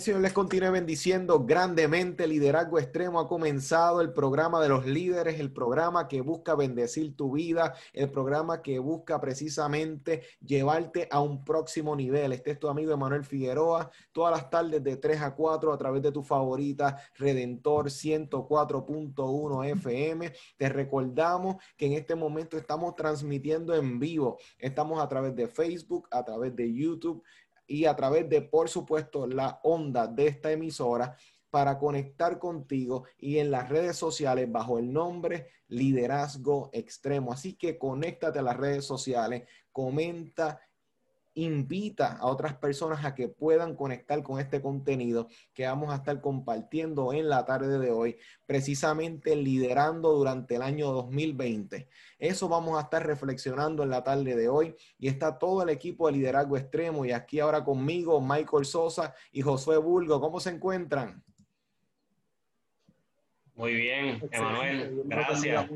Señor les continúe bendiciendo grandemente. Liderazgo Extremo ha comenzado el programa de los líderes, el programa que busca bendecir tu vida, el programa que busca precisamente llevarte a un próximo nivel. Este es tu amigo Emanuel Figueroa, todas las tardes de 3 a 4 a través de tu favorita Redentor 104.1 FM. Te recordamos que en este momento estamos transmitiendo en vivo. Estamos a través de Facebook, a través de YouTube y a través de, por supuesto, la onda de esta emisora para conectar contigo y en las redes sociales bajo el nombre Liderazgo Extremo. Así que conéctate a las redes sociales, comenta invita a otras personas a que puedan conectar con este contenido que vamos a estar compartiendo en la tarde de hoy, precisamente liderando durante el año 2020. Eso vamos a estar reflexionando en la tarde de hoy y está todo el equipo de liderazgo extremo y aquí ahora conmigo Michael Sosa y Josué Bulgo. ¿Cómo se encuentran? Muy bien, Emanuel, gracias.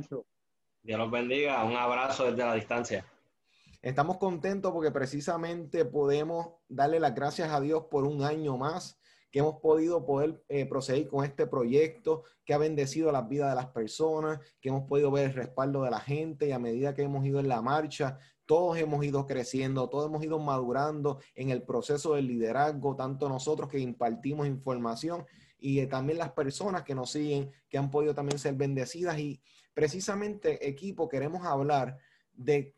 Dios los bendiga. Un abrazo desde la distancia. Estamos contentos porque precisamente podemos darle las gracias a Dios por un año más que hemos podido poder eh, proseguir con este proyecto, que ha bendecido las vidas de las personas, que hemos podido ver el respaldo de la gente y a medida que hemos ido en la marcha, todos hemos ido creciendo, todos hemos ido madurando en el proceso del liderazgo, tanto nosotros que impartimos información y eh, también las personas que nos siguen, que han podido también ser bendecidas. Y precisamente, equipo, queremos hablar de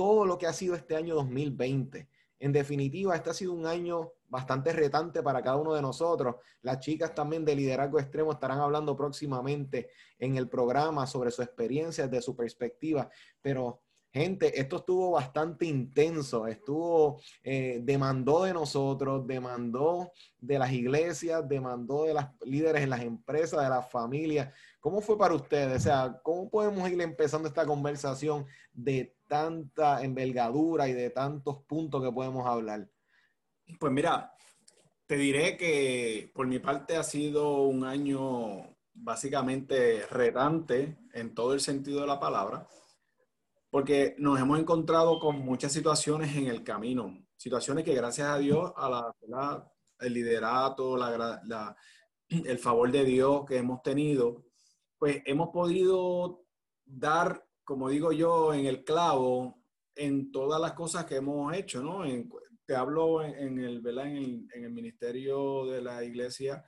todo lo que ha sido este año 2020. En definitiva, este ha sido un año bastante retante para cada uno de nosotros. Las chicas también de liderazgo extremo estarán hablando próximamente en el programa sobre su experiencia, desde su perspectiva, pero gente, esto estuvo bastante intenso, estuvo, eh, demandó de nosotros, demandó de las iglesias, demandó de las líderes en las empresas, de las familias. ¿Cómo fue para ustedes? O sea, ¿cómo podemos ir empezando esta conversación de tanta envergadura y de tantos puntos que podemos hablar? Pues mira, te diré que por mi parte ha sido un año básicamente retante en todo el sentido de la palabra, porque nos hemos encontrado con muchas situaciones en el camino, situaciones que gracias a Dios, a la, el liderato, la, el favor de Dios que hemos tenido, pues hemos podido dar, como digo yo, en el clavo en todas las cosas que hemos hecho, ¿no? te hablo en, el, En, el, en el ministerio de la iglesia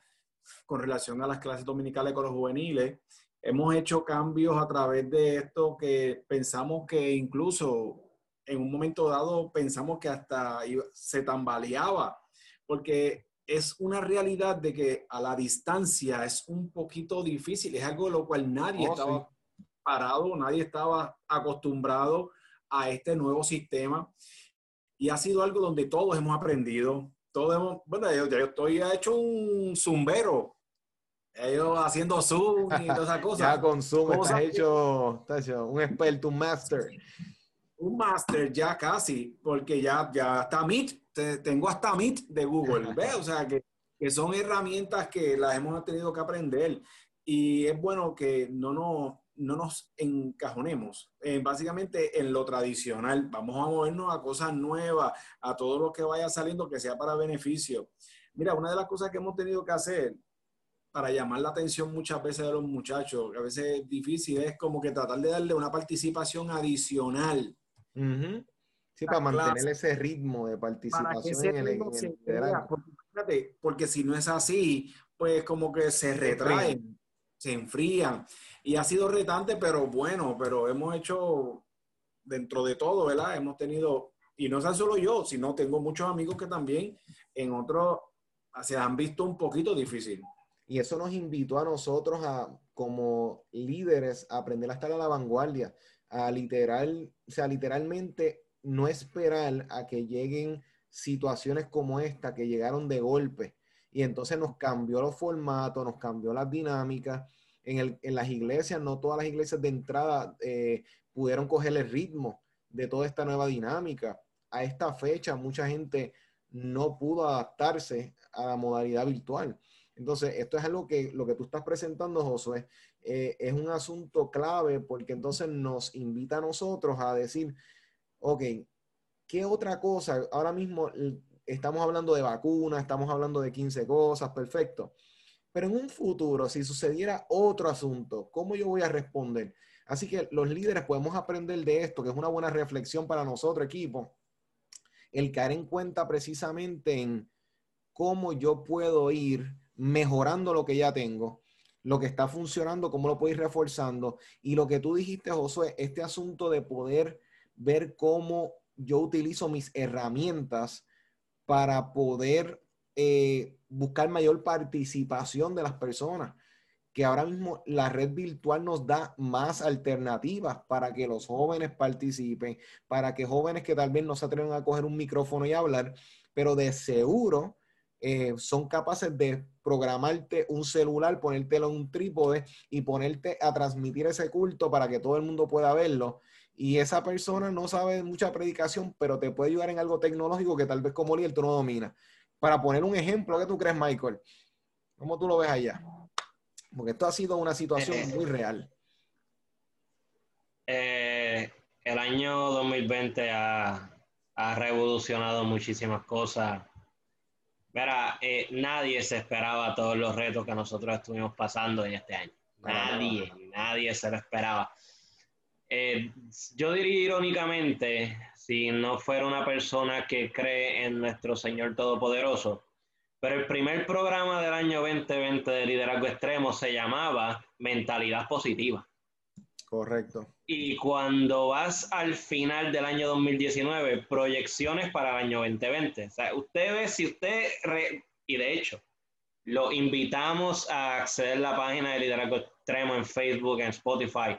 con relación a las clases dominicales con los juveniles. Hemos hecho cambios a través de esto que pensamos que incluso en un momento dado pensamos que hasta se tambaleaba, porque es una realidad de que a la distancia es un poquito difícil, es algo de lo cual nadie oh, estaba parado, nadie estaba acostumbrado a este nuevo sistema y ha sido algo donde todos hemos aprendido, todos hemos, bueno, yo, estoy hecho un zumbero, ellos haciendo Zoom y todas esas cosas. ya con Zoom está hecho, está hecho, un experto, un master. Un master ya casi, porque ya, ya está Meet tengo hasta Meet de Google, ¿ves? O sea, que, que, son herramientas que las hemos tenido que aprender y es bueno que no nos, no nos encajonemos eh, básicamente en lo tradicional. Vamos a movernos a cosas nuevas, a todo lo que vaya saliendo que sea para beneficio. Mira, una de las cosas que hemos tenido que hacer para llamar la atención muchas veces de los muchachos, que a veces es difícil, es como que tratar de darle una participación adicional. Sí, para mantener ese ritmo de participación en el, porque, porque, si no es así, pues como que se retraen, se enfrían. Y ha sido retante, pero bueno, pero hemos hecho dentro de todo, ¿verdad? Hemos tenido, y no es solo yo, sino tengo muchos amigos que también en otros se han visto un poquito difícil. Y eso nos invitó a nosotros a, como líderes, a aprender a estar a la vanguardia a literal, sea, literalmente no esperar a que lleguen situaciones como esta que llegaron de golpe y entonces nos cambió los formatos, nos cambió las dinámicas. En, el, en las iglesias, no todas las iglesias de entrada eh, pudieron coger el ritmo de toda esta nueva dinámica. A esta fecha, mucha gente no pudo adaptarse a la modalidad virtual. Entonces, esto es algo que lo que tú estás presentando, Josué, eh, es un asunto clave porque entonces nos invita a nosotros a decir, ok, ¿qué otra cosa? Ahora mismo estamos hablando de vacunas, estamos hablando de 15 cosas, perfecto. Pero en un futuro, si sucediera otro asunto, ¿cómo yo voy a responder? Así que los líderes podemos aprender de esto, que es una buena reflexión para nosotros, equipo, el caer en cuenta precisamente en cómo yo puedo ir mejorando lo que ya tengo, lo que está funcionando, cómo lo puedo ir reforzando. Y lo que tú dijiste, Josué, este asunto de poder ver cómo yo utilizo mis herramientas para poder eh, buscar mayor participación de las personas, que ahora mismo la red virtual nos da más alternativas para que los jóvenes participen, para que jóvenes que tal vez no se atreven a coger un micrófono y hablar, pero de seguro eh, son capaces de programarte un celular, ponértelo en un trípode y ponerte a transmitir ese culto para que todo el mundo pueda verlo y esa persona no sabe mucha predicación, pero te puede ayudar en algo tecnológico que tal vez como líder tú no dominas. Para poner un ejemplo, ¿qué tú crees, Michael? ¿Cómo tú lo ves allá? Porque esto ha sido una situación eh, muy real. Eh, el año 2020 ha, revolucionado muchísimas cosas. Mira, eh, nadie se esperaba todos los retos que nosotros estuvimos pasando en este año. Nadie, nadie se lo esperaba. Eh, yo diría irónicamente, si no fuera una persona que cree en nuestro Señor Todopoderoso, pero el primer programa del año 2020 de Liderazgo Extremo se llamaba Mentalidad Positiva. Correcto. Y cuando vas al final del año 2019, proyecciones para el año 2020. O sea, usted ve, si usted, y de hecho, lo invitamos a acceder a la página de Liderazgo Extremo en Facebook, en Spotify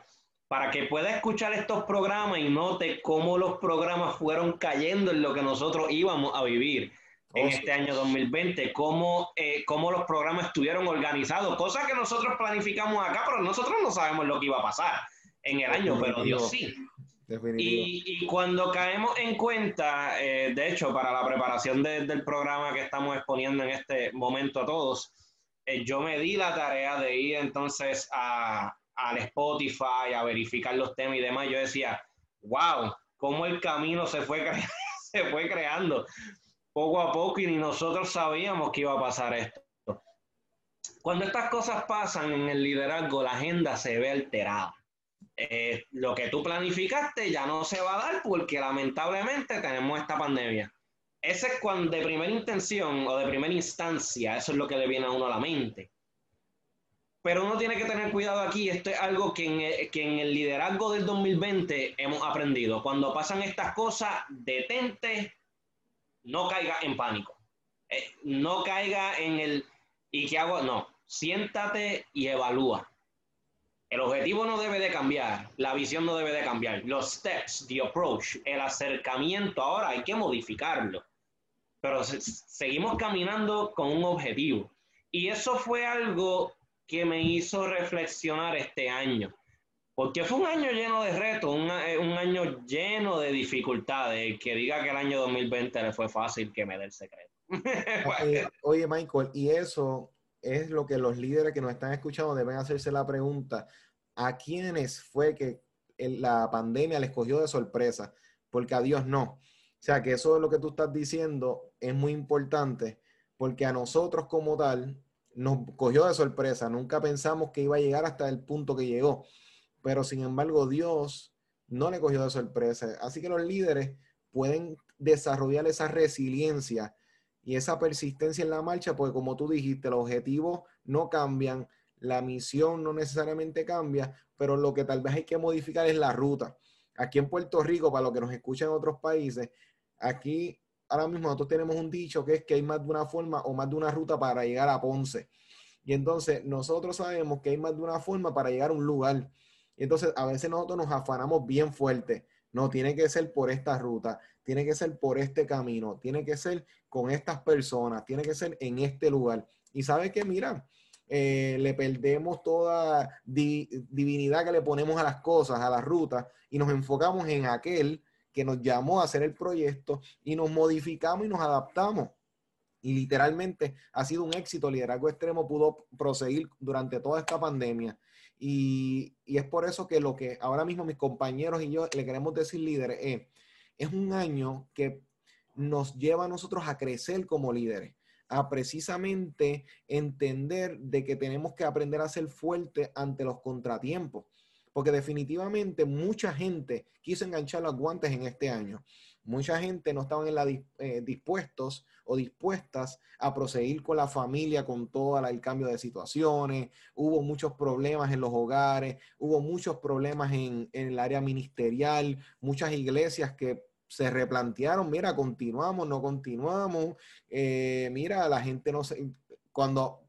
para que pueda escuchar estos programas y note cómo los programas fueron cayendo en lo que nosotros íbamos a vivir en este año 2020, cómo, eh, cómo los programas estuvieron organizados, cosas que nosotros planificamos acá, pero nosotros no sabemos lo que iba a pasar en el año, pero Dios sí. Y, y, cuando caemos en cuenta, eh, de hecho, para la preparación del programa que estamos exponiendo en este momento a todos, eh, yo me di la tarea de ir entonces a, al Spotify, a verificar los temas y demás, yo decía, wow, cómo el camino se fue, se fue creando poco a poco y ni nosotros sabíamos que iba a pasar esto. Cuando estas cosas pasan en el liderazgo, la agenda se ve alterada. Eh, lo que tú planificaste ya no se va a dar porque lamentablemente tenemos esta pandemia. Ese es cuando de primera intención o de primera instancia, eso es lo que le viene a uno a la mente. Pero uno tiene que tener cuidado aquí, esto es algo que en, el, que en el liderazgo del 2020 hemos aprendido. Cuando pasan estas cosas, detente, no caiga en pánico. Eh, no caiga en el, ¿y qué hago? No, siéntate y evalúa. El objetivo no debe de cambiar, la visión no debe de cambiar. Los steps, the approach, el acercamiento, ahora hay que modificarlo. Pero seguimos caminando con un objetivo. Y eso fue algo que me hizo reflexionar este año. Porque fue un año lleno de retos, un, eh, un año lleno de dificultades. Que diga que el año 2020 le fue fácil que me dé el secreto. oye, Michael, y eso es lo que los líderes que nos están escuchando deben hacerse la pregunta. ¿A quiénes fue que la pandemia les cogió de sorpresa? Porque a Dios no. O sea, que eso es lo que tú estás diciendo es muy importante, porque a nosotros como tal, nos cogió de sorpresa. Nunca pensamos que iba a llegar hasta el punto que llegó. Pero sin embargo, Dios no le cogió de sorpresa. Así que los líderes pueden desarrollar esa resiliencia y esa persistencia en la marcha, porque como tú dijiste, los objetivos no cambian, la misión no necesariamente cambia, pero lo que tal vez hay que modificar es la ruta. Aquí en Puerto Rico, para los que nos escuchan en otros países, aquí ahora mismo nosotros tenemos un dicho que es que hay más de una forma o más de una ruta para llegar a Ponce. Y entonces nosotros sabemos que hay más de una forma para llegar a un lugar. Y entonces a veces nosotros nos afanamos bien fuerte. No, tiene que ser por esta ruta, tiene que ser por este camino, tiene que ser con estas personas, tiene que ser en este lugar. Y sabe que, mira, eh, le perdemos toda divinidad que le ponemos a las cosas, a las rutas, y nos enfocamos en aquel que nos llamó a hacer el proyecto y nos modificamos y nos adaptamos. Y literalmente ha sido un éxito. Liderazgo Extremo pudo proseguir durante toda esta pandemia. Y, es por eso que lo que ahora mismo mis compañeros y yo le queremos decir líderes es, es un año que nos lleva a nosotros a crecer como líderes a precisamente entender de que tenemos que aprender a ser fuertes ante los contratiempos. Porque definitivamente mucha gente quiso enganchar los guantes en este año. Mucha gente no estaban eh, dispuestos o dispuestas a proseguir con la familia con todo el cambio de situaciones. Hubo muchos problemas en los hogares, hubo muchos problemas en, en el área ministerial, muchas iglesias que se replantearon, mira, continuamos, no continuamos, eh, mira, la gente no se, cuando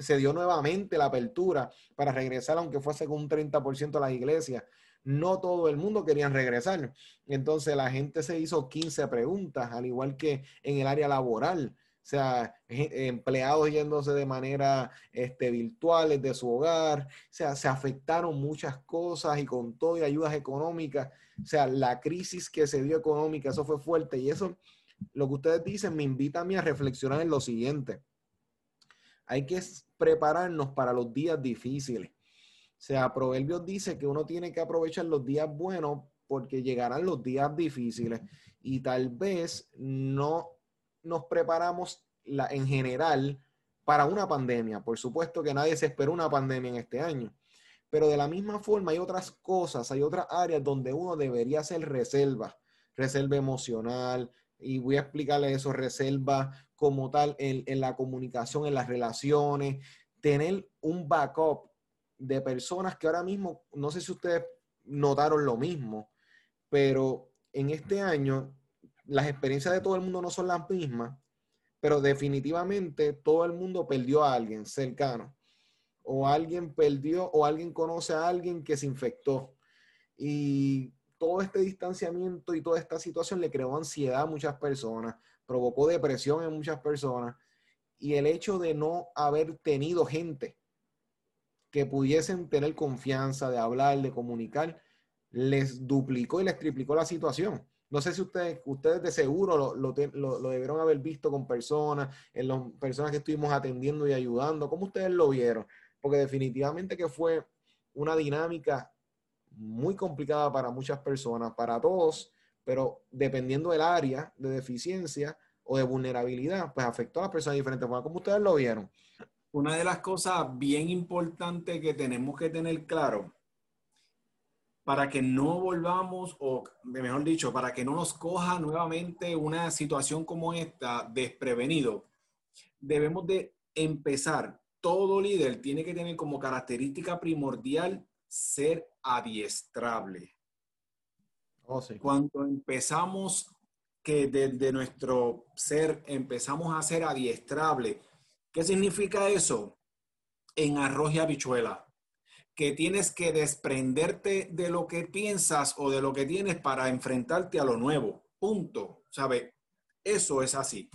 se dio nuevamente la apertura para regresar, aunque fuese con un 30% a las iglesias, no todo el mundo quería regresar. Entonces la gente se hizo 15 preguntas, al igual que en el área laboral. O sea, empleados yéndose de manera este, virtual de su hogar. O sea, se afectaron muchas cosas y con todo y ayudas económicas. O sea, la crisis que se dio económica, eso fue fuerte. Y eso, lo que ustedes dicen, me invita a mí a reflexionar en lo siguiente. Hay que prepararnos para los días difíciles. O sea, Proverbios dice que uno tiene que aprovechar los días buenos porque llegarán los días difíciles y tal vez no nos preparamos en general para una pandemia. Por supuesto que nadie se esperó una pandemia en este año, pero de la misma forma hay otras cosas, hay otras áreas donde uno debería hacer reserva, reserva emocional, y voy a explicarle eso, reserva como tal en, en la comunicación, en las relaciones, tener un backup de personas que ahora mismo, no sé si ustedes notaron lo mismo, pero en este año las experiencias de todo el mundo no son las mismas, pero definitivamente todo el mundo perdió a alguien cercano, o alguien perdió, o alguien conoce a alguien que se infectó. Y todo este distanciamiento y toda esta situación le creó ansiedad a muchas personas, provocó depresión en muchas personas, y el hecho de no haber tenido gente que pudiesen tener confianza de hablar, de comunicar, les duplicó y les triplicó la situación. No sé si ustedes, ustedes de seguro lo, lo, lo, debieron haber visto con personas, en las personas que estuvimos atendiendo y ayudando. ¿Cómo ustedes lo vieron? Porque definitivamente que fue una dinámica muy complicada para muchas personas, para todos, pero dependiendo del área de deficiencia o de vulnerabilidad, pues afectó a las personas de diferentes formas. ¿Cómo ustedes lo vieron? Una de las cosas bien importantes que tenemos que tener claro para que no volvamos, o mejor dicho, para que no nos coja nuevamente una situación como esta desprevenido, debemos de empezar. Todo líder tiene que tener como característica primordial ser adiestrable. Oh, Cuando empezamos que desde nuestro ser empezamos a ser adiestrable, ¿qué significa eso? En arroz y habichuela que tienes que desprenderte de lo que piensas o de lo que tienes para enfrentarte a lo nuevo. Punto. ¿Sabe? Eso es así.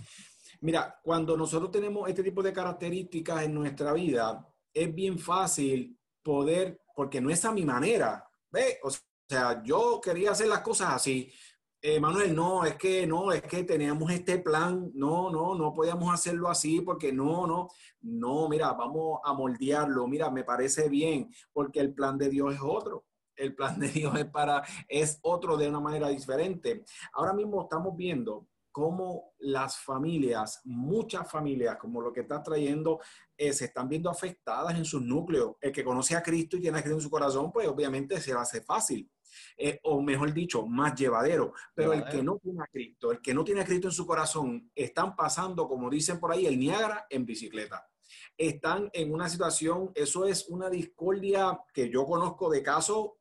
Mira, cuando nosotros tenemos este tipo de características en nuestra vida, es bien fácil poder, porque no es a mi manera. ¿Ve? O sea, yo quería hacer las cosas así. Eh, Manuel, no, es que no, es que teníamos este plan, no, no, no podíamos hacerlo así porque no, no, no, mira, vamos a moldearlo, mira, me parece bien, porque el plan de Dios es otro. El plan de Dios es para, es otro de una manera diferente. Ahora mismo estamos viendo cómo las familias, muchas familias, como lo que está trayendo, eh, se están viendo afectadas en sus núcleos. El que conoce a Cristo y tiene a Cristo en su corazón, pues obviamente se va a hacer fácil. Eh, o mejor dicho, más llevadero. Pero el que no tiene a Cristo, el que no tiene a Cristo en su corazón, están pasando, como dicen por ahí, el Niágara en bicicleta. Están en una situación, eso es una discordia que yo conozco de casos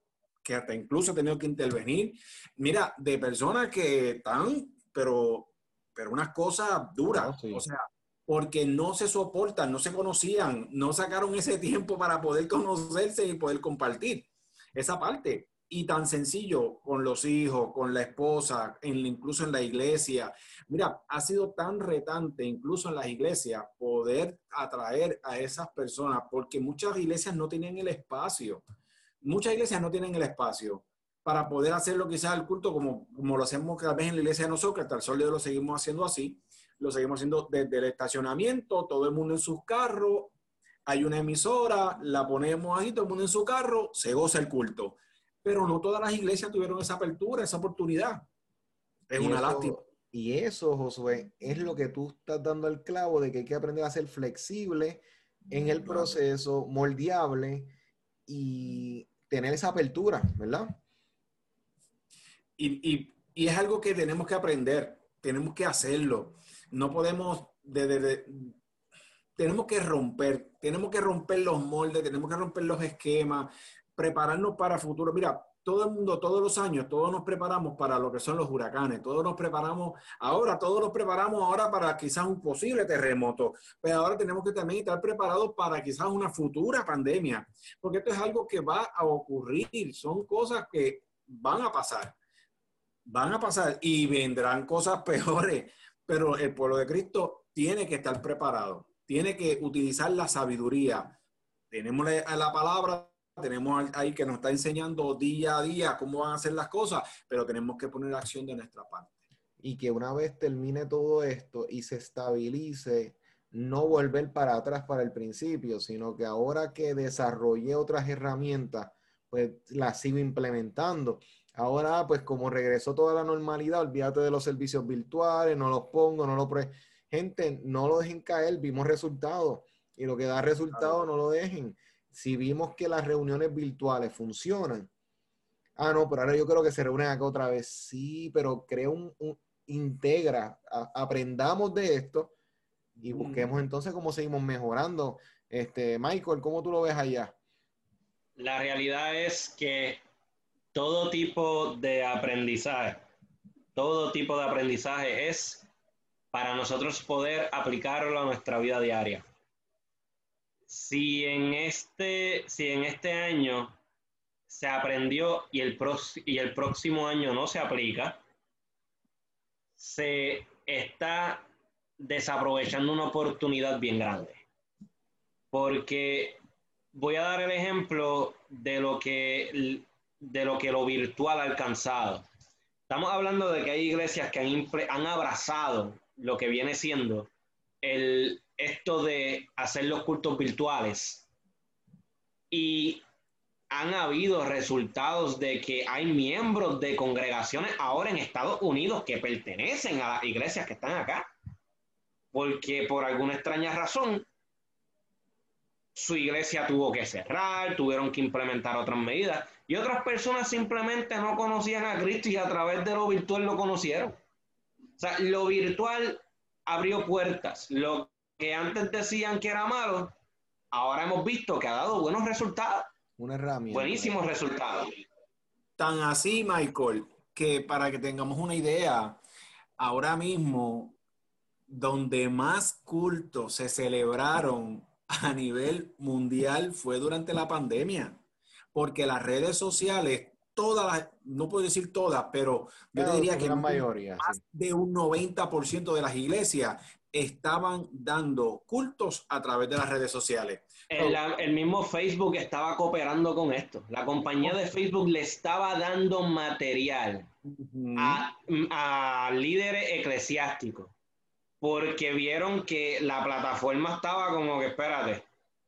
que hasta incluso he tenido que intervenir. Mira, de personas que están, pero, pero unas cosas duras. O sea, porque no se soportan, no se conocían, no sacaron ese tiempo para poder conocerse y poder compartir. esa parte. Y tan sencillo con los hijos, con la esposa, en, incluso en la iglesia. Mira, ha sido tan retante, incluso en las iglesias, poder atraer a esas personas, porque muchas iglesias no tienen el espacio. Muchas iglesias no tienen el espacio para poder hacerlo quizás el culto como, como lo hacemos cada vez en la iglesia de nosotros, que hasta el sol de hoy lo seguimos haciendo así, lo seguimos haciendo desde el estacionamiento, todo el mundo en sus carros, hay una emisora, la ponemos ahí, todo el mundo en su carro, se goza el culto. Pero no todas las iglesias tuvieron esa apertura, esa oportunidad. Es una lástima. Y eso, Josué, es lo que tú estás dando al clavo de que hay que aprender a ser flexible en el proceso, moldeable y tener esa apertura, ¿verdad? Y, es algo que tenemos que aprender, tenemos que hacerlo. No podemos, tenemos que romper, tenemos que romper los moldes, tenemos que romper los esquemas, prepararnos para futuro. Mira, todo el mundo, todos los años, todos nos preparamos para lo que son los huracanes, todos nos preparamos, ahora todos nos preparamos ahora para quizás un posible terremoto, pero ahora tenemos que también estar preparados para quizás una futura pandemia, porque esto es algo que va a ocurrir, son cosas que van a pasar van a pasar y vendrán cosas peores, pero el pueblo de Cristo tiene que estar preparado, tiene que utilizar la sabiduría. Tenemos la palabra, tenemos ahí que nos está enseñando día a día cómo van a hacer las cosas, pero tenemos que poner acción de nuestra parte. Y que una vez termine todo esto y se estabilice, no volver para atrás para el principio, sino que ahora que desarrolle otras herramientas, pues las sigo implementando. Ahora, pues como regresó toda la normalidad, olvídate de los servicios virtuales, no los pongo, no lo pre... Gente, no lo dejen caer, vimos resultados. Y lo que da resultados, no lo dejen. Si vimos que las reuniones virtuales funcionan, ah, no, pero ahora yo creo que se reúnen acá otra vez. Sí, pero crea un, integra, aprendamos de esto y busquemos entonces cómo seguimos mejorando. Este, Michael, ¿cómo tú lo ves allá? La realidad es que todo tipo de aprendizaje, todo tipo de aprendizaje es para nosotros poder aplicarlo a nuestra vida diaria. Si en este, si en este año se aprendió y el, y el próximo año no se aplica, se está desaprovechando una oportunidad bien grande. Porque voy a dar el ejemplo de lo que de lo que lo virtual ha alcanzado. Estamos hablando de que hay iglesias que han, han abrazado lo que viene siendo el, esto de hacer los cultos virtuales. Y han habido resultados de que hay miembros de congregaciones ahora en Estados Unidos que pertenecen a las iglesias que están acá, porque por alguna extraña razón su iglesia tuvo que cerrar, tuvieron que implementar otras medidas y otras personas simplemente no conocían a Cristo y a través de lo virtual lo conocieron. O sea, lo virtual abrió puertas. Lo que antes decían que era malo, ahora hemos visto que ha dado buenos resultados. Una herramienta. Buenísimos resultados. Tan así, Michael, que para que tengamos una idea, ahora mismo, donde más cultos se celebraron a nivel mundial fue durante la pandemia, porque las redes sociales, todas las, no puedo decir todas, pero yo diría que la mayoría, más de un 90% de las iglesias estaban dando cultos a través de las redes sociales. El, mismo Facebook estaba cooperando con esto. La compañía de Facebook le estaba dando material a, a líderes eclesiásticos porque vieron que la plataforma estaba como que, espérate,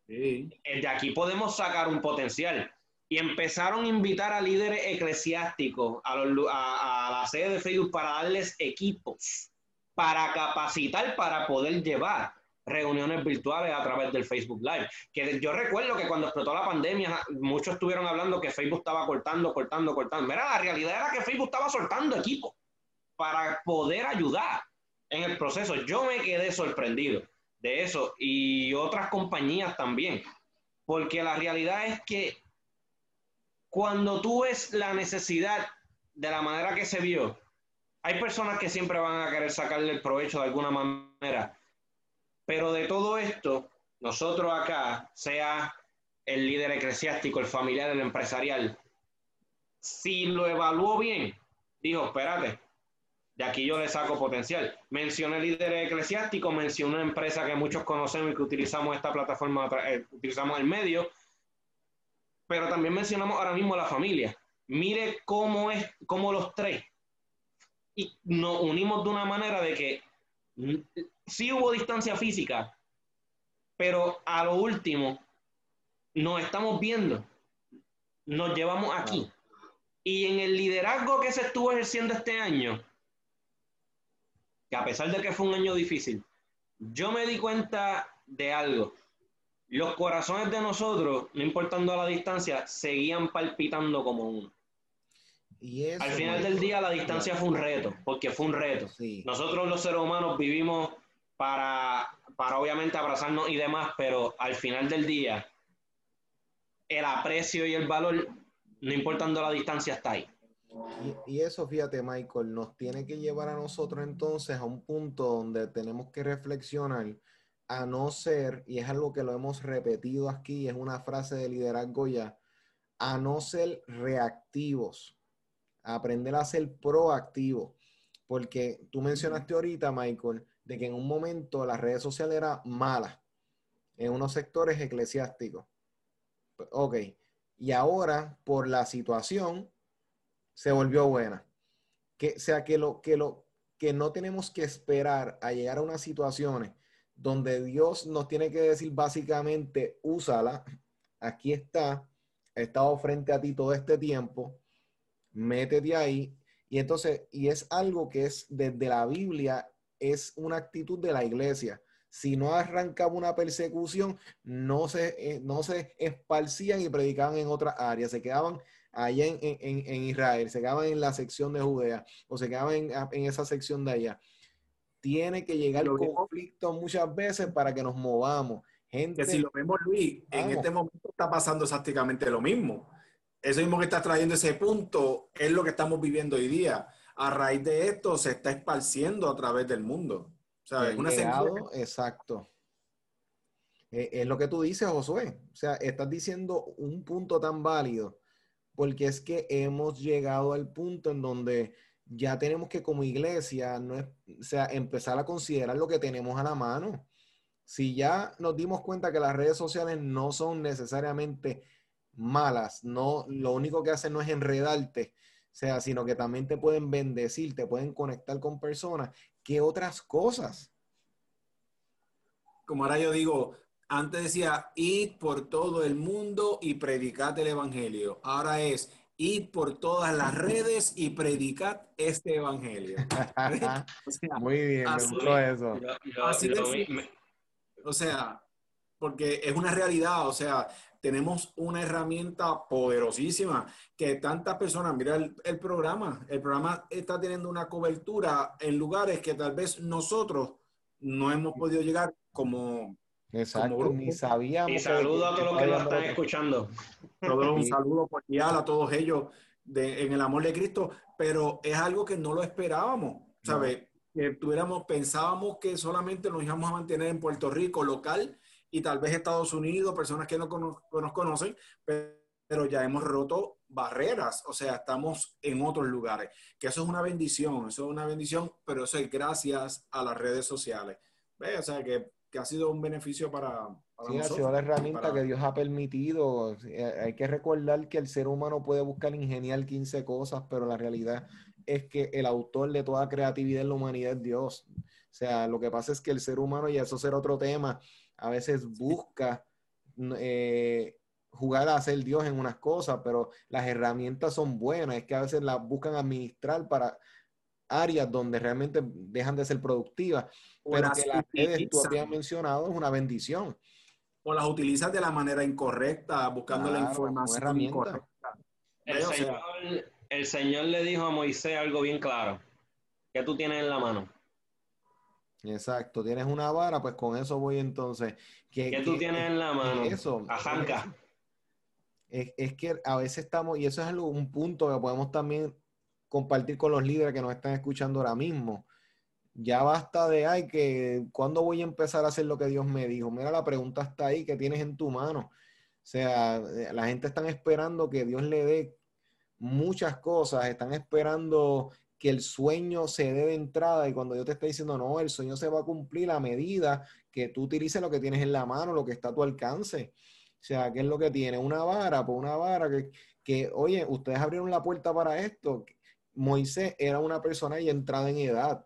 de aquí podemos sacar un potencial. Y empezaron a invitar a líderes eclesiásticos a, la sede de Facebook para darles equipos, para capacitar, para poder llevar reuniones virtuales a través del Facebook Live. Que yo recuerdo que cuando explotó la pandemia, muchos estuvieron hablando que Facebook estaba cortando, cortando, cortando. Mira, la realidad era que Facebook estaba soltando equipos para poder ayudar en el proceso. Yo me quedé sorprendido de eso y otras compañías también, porque la realidad es que cuando tú ves la necesidad de la manera que se vio, hay personas que siempre van a querer sacarle el provecho de alguna manera, pero de todo esto, nosotros acá, sea el líder eclesiástico, el familiar, el empresarial, si lo evaluó bien, dijo, espérate, de aquí yo le saco potencial. Mencioné líderes eclesiásticos, mencioné una empresa que muchos conocemos y que utilizamos esta plataforma, eh, utilizamos el medio, pero también mencionamos ahora mismo la familia. Mire cómo es, cómo los tres. Y nos unimos de una manera de que sí hubo distancia física, pero a lo último nos estamos viendo, nos llevamos aquí. Y en el liderazgo que se estuvo ejerciendo este año, que a pesar de que fue un año difícil, yo me di cuenta de algo. Los corazones de nosotros, no importando la distancia, seguían palpitando como uno. Y Al final del día la distancia fue un reto, porque fue un reto. Nosotros los seres humanos vivimos para, para obviamente abrazarnos y demás, pero al final del día el aprecio y el valor, no importando la distancia, está ahí. Y, eso, fíjate, Michael, nos tiene que llevar a nosotros entonces a un punto donde tenemos que reflexionar a no ser, y es algo que lo hemos repetido aquí, es una frase de liderazgo ya, a no ser reactivos, a aprender a ser proactivos. Porque tú mencionaste ahorita, Michael, de que en un momento las redes sociales eran malas en unos sectores eclesiásticos. Ok, y ahora por la situación se volvió buena. Que sea que lo que lo que no tenemos que esperar a llegar a unas situaciones donde Dios nos tiene que decir básicamente, úsala, aquí está, he estado frente a ti todo este tiempo, métete ahí. Y entonces, y es algo que es desde la Biblia, es una actitud de la iglesia. Si no arrancaba una persecución, no se, eh, no se esparcían y predicaban en otras áreas, se quedaban allá en, Israel, se quedaban en la sección de Judea o se quedaban en, esa sección de allá. Tiene que llegar el conflicto muchas veces para que nos movamos. Gente, que si lo vemos, Luis, en este momento está pasando exactamente lo mismo. Eso mismo que está trayendo ese punto es lo que estamos viviendo hoy día. A raíz de esto se está esparciendo a través del mundo. O sea, es una Exacto. Eh, es lo que tú dices, Josué. O sea, estás diciendo un punto tan válido porque es que hemos llegado al punto en donde ya tenemos que como iglesia, no o sea, empezar a considerar lo que tenemos a la mano. Si ya nos dimos cuenta que las redes sociales no son necesariamente malas, no, lo único que hacen no es enredarte, o sea, sino que también te pueden bendecir, te pueden conectar con personas, ¿qué otras cosas? Como ahora yo digo, antes decía, id por todo el mundo y predicad el evangelio. Ahora es, id por todas las redes y predicad este evangelio. Muy bien, me gustó eso. o sea, porque es una realidad, o sea, tenemos una herramienta poderosísima que tantas personas, mira el, el, programa, el programa está teniendo una cobertura en lugares que tal vez nosotros no hemos podido llegar como Exacto, ni sabíamos. Y saludo a todos los que nos están escuchando. un saludo cordial a todos ellos de, en el amor de Cristo, pero es algo que no lo esperábamos, ¿sabes? Que tuviéramos, pensábamos que solamente nos íbamos a mantener en Puerto Rico local y tal vez Estados Unidos, personas que no nos conocen, pero ya hemos roto barreras, o sea, estamos en otros lugares, que eso es una bendición, eso es una bendición, pero eso es gracias a las redes sociales. ¿Ve? O sea, que que ha sido un beneficio para, para sí, ha sido la herramienta que Dios ha permitido. Eh, hay que recordar que el ser humano puede buscar ingeniar 15 cosas, pero la realidad es que el autor de toda creatividad en la humanidad es Dios. O sea, lo que pasa es que el ser humano, y eso será otro tema, a veces busca eh, jugar a ser Dios en unas cosas, pero las herramientas son buenas, es que a veces las buscan administrar para áreas donde realmente dejan de ser productivas, pero que las redes tú habías mencionado es una bendición. O las utilizas de la manera incorrecta, buscando la información incorrecta. El señor, el Señor le dijo a Moisés algo bien claro. ¿Qué tú tienes en la mano? Exacto, tienes una vara, pues con eso voy entonces. ¿Qué, tú tienes en la mano? Eso. Ajanca. Es, es, que a veces estamos, y eso es algo, un punto que podemos también compartir con los líderes que nos están escuchando ahora mismo. Ya basta de, ay, que cuándo voy a empezar a hacer lo que Dios me dijo. Mira, la pregunta está ahí, que tienes en tu mano. O sea, eh, la gente está esperando que Dios le dé muchas cosas, están esperando que el sueño se dé de entrada y cuando Dios te está diciendo, no, el sueño se va a cumplir a medida que tú utilices lo que tienes en la mano, lo que está a tu alcance. O sea, ¿qué es lo que tiene? Una vara, pues una vara que, que, oye, ustedes abrieron la puerta para esto. Moisés era una persona ya entrada en edad.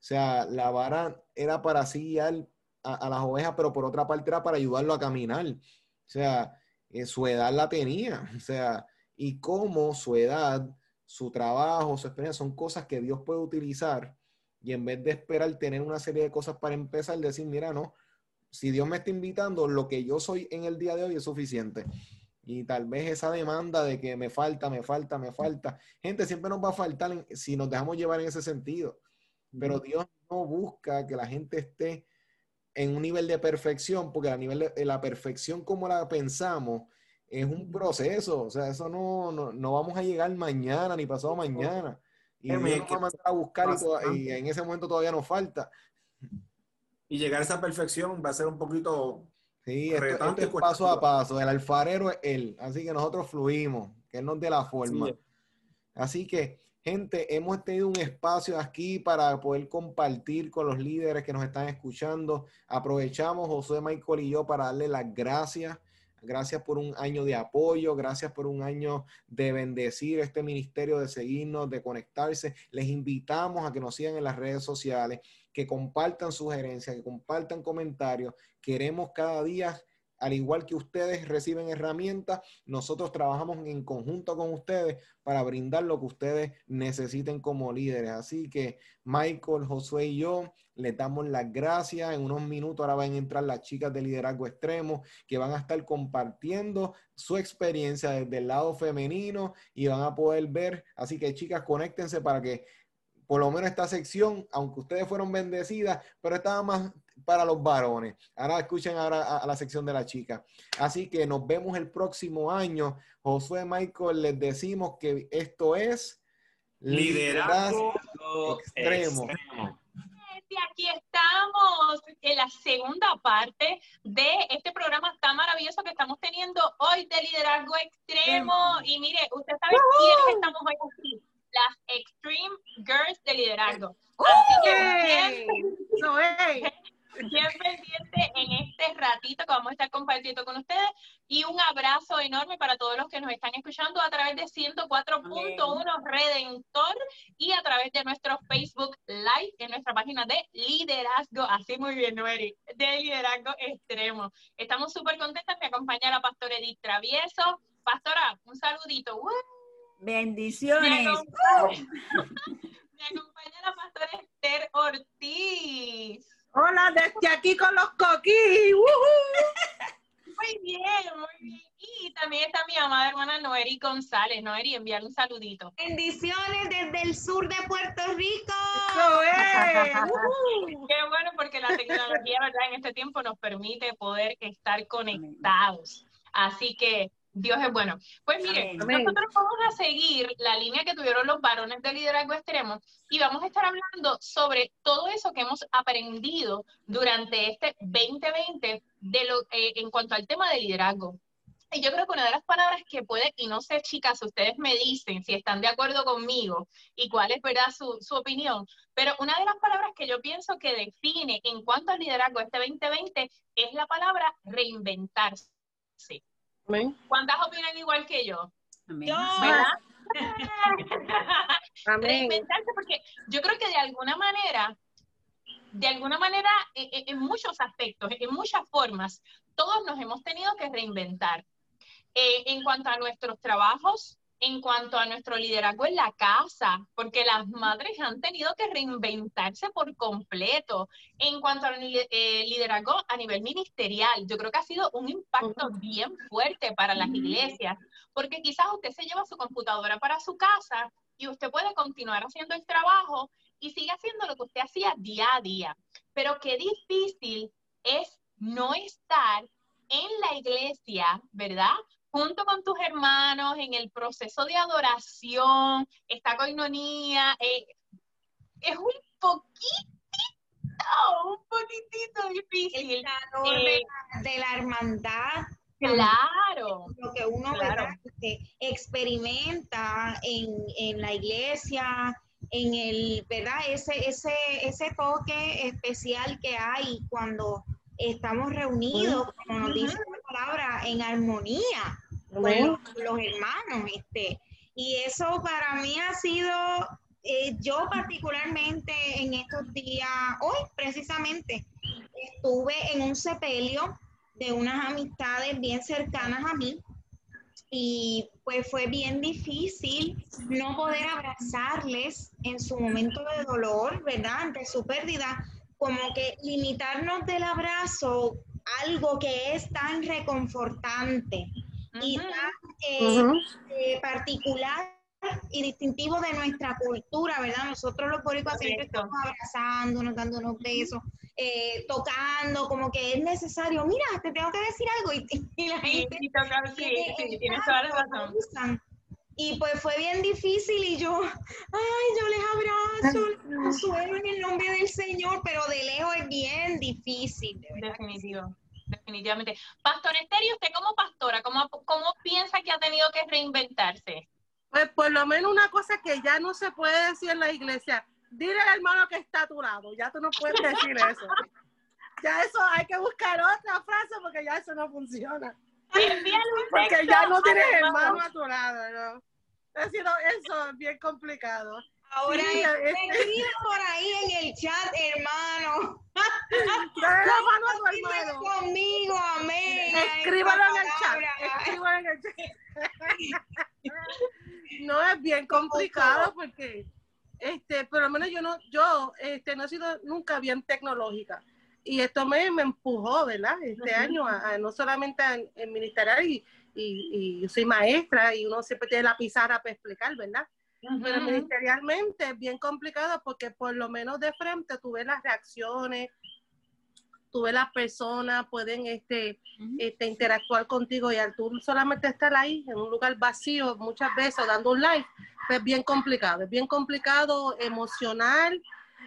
O sea, la vara era para así guiar a, las ovejas, pero por otra parte era para ayudarlo a caminar. O sea, eh, su edad la tenía. O sea, y cómo su edad su trabajo, su experiencia, son cosas que Dios puede utilizar y en vez de esperar tener una serie de cosas para empezar, decir, mira, no, si Dios me está invitando, lo que yo soy en el día de hoy es suficiente. Y tal vez esa demanda de que me falta, me falta, me falta. Gente, siempre nos va a faltar si nos dejamos llevar en ese sentido. Pero Dios no busca que la gente esté en un nivel de perfección, porque a nivel de la perfección como la pensamos, es un proceso, o sea, eso no, no, vamos a llegar mañana ni pasado mañana. Y Dios nos va a mandar a buscar y, en ese momento todavía nos falta. Y llegar a esa perfección va a ser un poquito... Sí, esto, es paso a paso. El alfarero es él, así que nosotros fluimos, que él nos dé la forma. Así que, gente, hemos tenido un espacio aquí para poder compartir con los líderes que nos están escuchando. Aprovechamos, José, Michael y yo, para darle las gracias Gracias por un año de apoyo, gracias por un año de bendecir este ministerio, de seguirnos, de conectarse. Les invitamos a que nos sigan en las redes sociales, que compartan sugerencias, que compartan comentarios. Queremos cada día al igual que ustedes reciben herramientas, nosotros trabajamos en conjunto con ustedes para brindar lo que ustedes necesiten como líderes. Así que Michael, Josué y yo les damos las gracias. En unos minutos ahora van a entrar las chicas de liderazgo extremo que van a estar compartiendo su experiencia desde el lado femenino y van a poder ver. Así que chicas, conéctense para que por lo menos esta sección, aunque ustedes fueron bendecidas, pero estaba más para los varones. Ahora escuchen ahora a, la sección de la chica. Así que nos vemos el próximo año. Josué Michael, les decimos que esto es liderazgo, extremo. Y aquí estamos en la segunda parte de este programa tan maravilloso que estamos teniendo hoy de liderazgo extremo. Y mire, usted sabe quiénes estamos hoy aquí las Extreme Girls de liderazgo. Así que bien, pendiente en este ratito que vamos a estar compartiendo con ustedes y un abrazo enorme para todos los que nos están escuchando a través de 104.1 Redentor y a través de nuestro Facebook Live en nuestra página de liderazgo, así muy bien, Noeri, de liderazgo extremo. Estamos súper contentas, me acompaña la pastora Edith Travieso. Pastora, un saludito. Bendiciones. Me acompaña, la pastora Esther Ortiz. Hola, desde aquí con los coquis. Muy bien, muy bien. Y también está mi amada hermana Noeri González. Noeri, enviar un saludito. Bendiciones desde el sur de Puerto Rico. Qué bueno porque la tecnología, ¿verdad? En este tiempo nos permite poder estar conectados. Así que Dios es bueno. Pues mire, nosotros vamos a seguir la línea que tuvieron los varones de liderazgo extremo y vamos a estar hablando sobre todo eso que hemos aprendido durante este 2020 de lo, eh, en cuanto al tema de liderazgo. Y yo creo que una de las palabras que puede, y no sé, chicas, ustedes me dicen si están de acuerdo conmigo y cuál es, ¿verdad?, su, su opinión, pero una de las palabras que yo pienso que define en cuanto al liderazgo este 2020 es la palabra reinventarse. ¿Cuántas opinan igual que yo? Amén. Reinventarse porque yo creo que de alguna manera, de alguna manera, e, e, en, muchos aspectos, en muchas formas, todos nos hemos tenido que reinventar. Eh, en cuanto a nuestros trabajos, en cuanto a nuestro liderazgo en la casa, porque las madres han tenido que reinventarse por completo. En cuanto al eh, liderazgo a nivel ministerial, yo creo que ha sido un impacto bien fuerte para las iglesias, porque quizás usted se lleva su computadora para su casa y usted puede continuar haciendo el trabajo y sigue haciendo lo que usted hacía día a día. Pero qué difícil es no estar en la iglesia, ¿verdad? Junto con tus hermanos en el proceso de adoración, esta coinonía, eh, es un poquitito, un poquitito difícil. El calor de, eh, la, hermandad. Claro. Lo que uno claro. experimenta en, en la iglesia, en el, ¿verdad? Ese, ese, ese toque especial que hay cuando estamos reunidos, como nos dice palabra, en armonía con los, los hermanos. Este. Y eso para mí ha sido, eh, yo particularmente en estos días, hoy precisamente, estuve en un sepelio de unas amistades bien cercanas a mí y pues fue bien difícil no poder abrazarles en su momento de dolor, ¿verdad? Ante su pérdida, como que limitarnos del abrazo, algo que es tan reconfortante y tan eh, eh, particular y distintivo de nuestra cultura, ¿verdad? Nosotros los boricuas siempre estamos abrazándonos, dándonos besos, eh, tocando, como que es necesario, mira, te tengo que decir algo, y, y la Sí, gente... sí, toca- sí, sí, tienes toda la razón. Y pues fue bien difícil y yo, ay, yo les abrazo, les consuelo en el nombre del Señor, pero de lejos es bien difícil, de verdad. que sí. Definitivo, definitivamente. Pastor Esther, ¿y usted como pastora, cómo, cómo piensa que ha tenido que reinventarse? Pues por lo menos una cosa que ya no se puede decir en la iglesia. Dile al hermano que está a tu lado. Ya tú no puedes decir eso. Ya eso hay que buscar otra frase porque ya eso no funciona. Porque ya no tienes hermano. hermano a tu lado, ¿no? Es decir, no, eso es bien complicado. Ahora, Sí, este- escribe por ahí en el chat, hermano. Dale la mano a tu hermano. conmigo, amén. Escríbalo en el chat. Escríbalo en el chat. No es bien complicado porque, este, por lo menos yo no, yo, este, no he sido nunca bien tecnológica. Y esto me, me empujó, ¿verdad? Este Ujú. año, a, a no solamente en, en ministerial y, y, y yo soy maestra y uno siempre tiene la pizarra para explicar, ¿verdad? Pero Ujú. ministerialmente es bien complicado porque por lo menos de frente tú ves las reacciones, tú ves las personas, pueden este, este, interactuar contigo y al tú solamente estar ahí en un lugar vacío muchas veces dando un live, pues es bien complicado, es bien complicado emocional,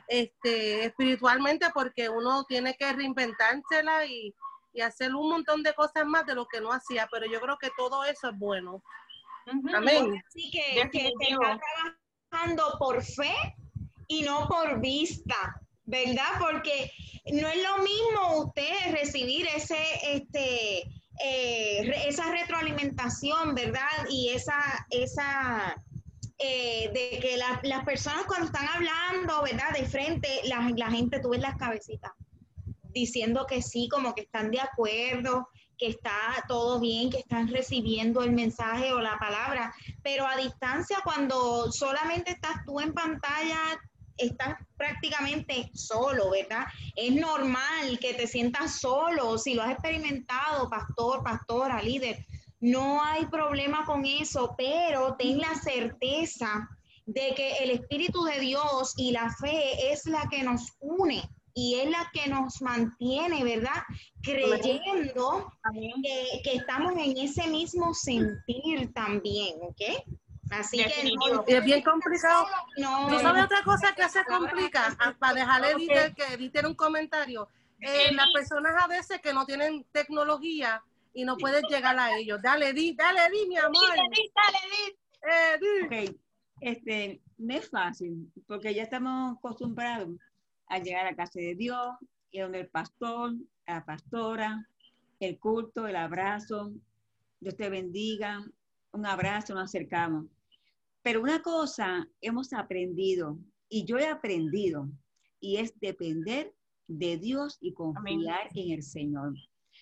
este, espiritualmente porque uno tiene que reinventársela y, y hacer un montón de cosas más de lo que no hacía, pero yo creo que todo eso es bueno. Amén. Así que, que está trabajando por fe y no por vista, ¿verdad? Porque no es lo mismo usted recibir ese, este, eh, esa retroalimentación, ¿verdad? Y esa, esa eh, de que la- las personas cuando están hablando, ¿verdad? De frente, la, la gente, tú ves las cabecitas diciendo que sí, como que están de acuerdo, que está todo bien, que están recibiendo el mensaje o la palabra, pero a distancia cuando solamente estás tú en pantalla, estás prácticamente solo, ¿verdad? Es normal que te sientas solo, si lo has experimentado, pastor, pastora, líder, no hay problema con eso, pero ten la certeza de que el Espíritu de Dios y la fe es la que nos une y es la que nos mantiene, ¿verdad? Creyendo que, que estamos en ese mismo sentir también, ¿ok? Así que. Y es bien complicado. no, ¿Tú no, sabes otra cosa que se complica? Ah, Para dejarle editar, que editen un comentario. Eh, las personas a veces que no tienen tecnología y no puedes llegar a ellos. Dale, di, dale, di, mi amor. Dale, Edith, dale, Edith. Eh, di. Ok, este, no es fácil, porque ya estamos acostumbrados a llegar a casa de Dios, y donde el pastor, la pastora, el culto, el abrazo, Dios te bendiga, un abrazo, nos acercamos. Pero una cosa hemos aprendido, y yo he aprendido, y es depender de Dios y confiar en el Señor.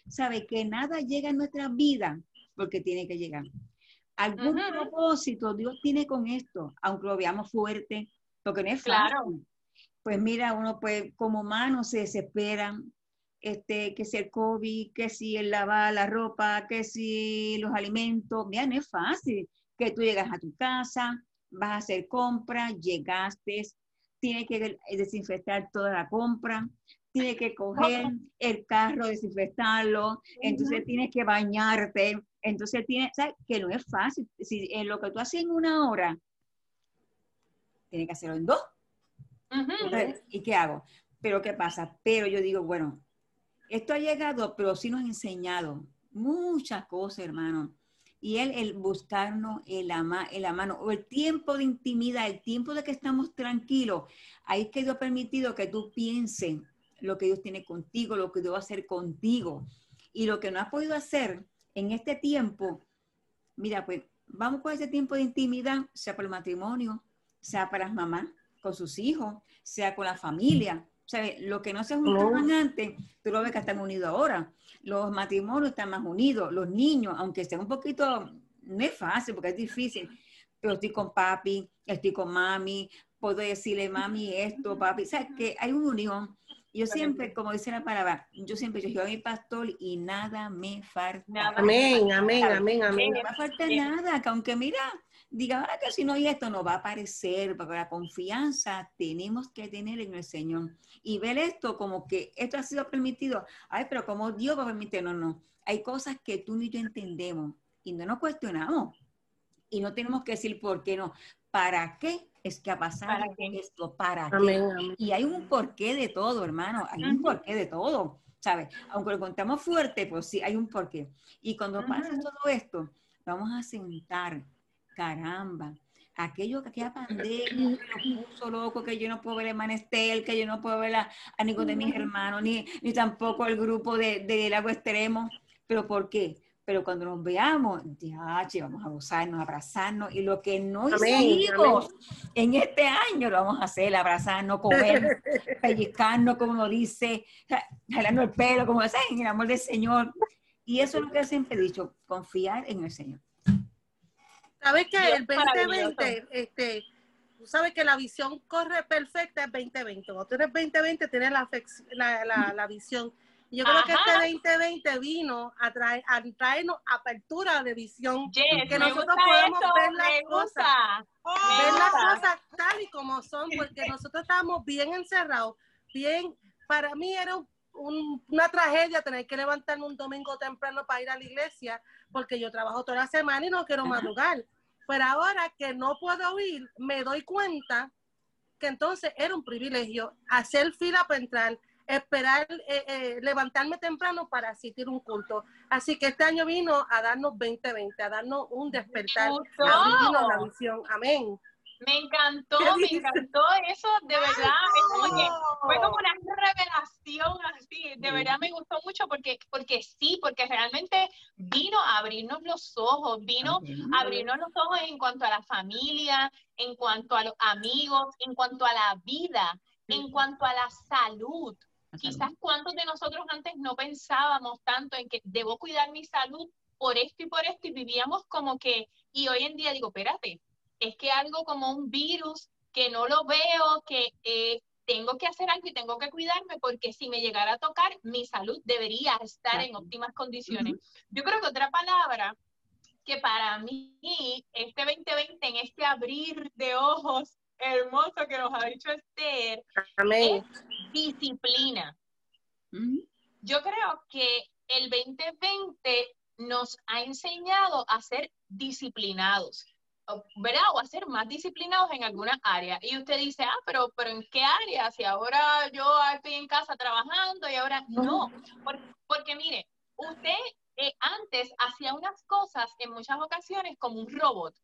Sabe que nada llega en nuestra vida porque tiene que llegar. Algún propósito Dios tiene con esto, aunque lo veamos fuerte, porque no es fácil. Claro. Pues mira, uno pues como humano se desespera, este, que si el COVID, que si el lavar la ropa, que si los alimentos, mira, no es fácil, que tú llegas a tu casa, vas a hacer compras, llegaste, tienes que desinfectar toda la compra, tienes que coger el carro, desinfectarlo, entonces tienes que bañarte, entonces tienes, ¿sabes? Que no es fácil. Si en lo que tú haces en una hora, tienes que hacerlo en dos. Entonces, ¿Y qué hago? Pero ¿qué pasa? Pero yo digo, bueno, esto ha llegado, pero sí nos ha enseñado muchas cosas, hermano. Y él, el buscarnos el ama, el la mano, o el tiempo de intimidad, el tiempo de que estamos tranquilos, ahí que Dios ha permitido que tú pienses lo que Dios tiene contigo, lo que Dios va a hacer contigo. Y lo que no has podido hacer en este tiempo, mira, pues vamos con ese tiempo de intimidad, sea por el matrimonio, sea para las mamás, con sus hijos, sea con la familia. O sea, lo que no se juntaban antes, tú lo ves que están unidos ahora. Los matrimonios están más unidos, los niños, aunque sea un poquito, no es fácil porque es difícil, pero estoy con papi, estoy con mami, puedo decirle mami esto, papi, o sea, que hay una unión. Yo siempre, como dice la palabra, yo siempre yo a mi pastor y nada me falta. Amén, amén, amén, amén. No me falta nada, que aunque mira, diga ahora que si no y esto no va a aparecer, porque la confianza tenemos que tener en el Señor y ver esto como que esto ha sido permitido. Ay, pero como Dios va a permitir, no, no. Hay cosas que tú ni yo entendemos y no nos cuestionamos y no tenemos que decir por qué no. ¿Para qué es que ha pasado esto? ¿Para qué? Y hay un porqué de todo, hermano. Hay un porqué de todo. ¿Sabes? Aunque lo contamos fuerte, pues sí, hay un porqué. Y cuando pasa todo esto, vamos a sentar, caramba, aquello que aquella pandemia que lo puso loco, que yo no puedo ver a Manestel, que yo no puedo ver a, ninguno de mis hermanos, ni, ni tampoco el grupo de, de Lago Extremo. ¿Pero por qué? pero cuando nos veamos, ya, vamos a gozarnos, abrazarnos, y lo que no hicimos en este año lo vamos a hacer, abrazarnos, comer, pellizcarnos, como nos dice, jalando el pelo, como dicen, en el amor del Señor. Y eso es lo que siempre he dicho, confiar en el Señor. ¿Sabes que el 2020, este, tú sabes que la visión corre perfecta es 2020. Cuando tú eres 2020, tienes la, la, la, la visión. Yo creo que este 2020 vino a, traer, a traernos apertura de visión, que nosotros podemos ver las cosas, ver las cosas tal y como son, porque nosotros estábamos bien encerrados, bien, para mí era una tragedia tener que levantarme un domingo temprano para ir a la iglesia, porque yo trabajo toda la semana y no quiero madrugar. Pero ahora que no puedo ir, me doy cuenta que entonces era un privilegio hacer fila para entrar, esperar eh, eh, levantarme temprano para asistir un culto. Así que este año vino a darnos 2020, a darnos un despertar, a la visión. Amén. Me encantó, me encantó eso, de verdad, como que fue como una revelación así, de verdad me gustó mucho porque, porque sí, porque realmente vino a abrirnos los ojos, vino a abrirnos los ojos en cuanto a la familia, en cuanto a los amigos, en cuanto a la vida, en cuanto a la salud, Quizás cuántos de nosotros antes no pensábamos tanto en que debo cuidar mi salud por esto y por esto y vivíamos como que, y hoy en día digo, espérate, es que algo como un virus que no lo veo, que eh, tengo que hacer algo y tengo que cuidarme porque si me llegara a tocar, mi salud debería estar en óptimas condiciones. Yo creo que otra palabra que para mí este 2020, en este abrir de ojos hermoso que nos ha dicho Esther es disciplina. Yo creo que el 2020 nos ha enseñado a ser disciplinados, ¿verdad? O a ser más disciplinados en alguna área. Y usted dice, ah, pero, pero ¿en qué área? Si ahora yo estoy en casa trabajando y ahora no. Porque, mire, usted eh, antes hacía unas cosas en muchas ocasiones como un robot.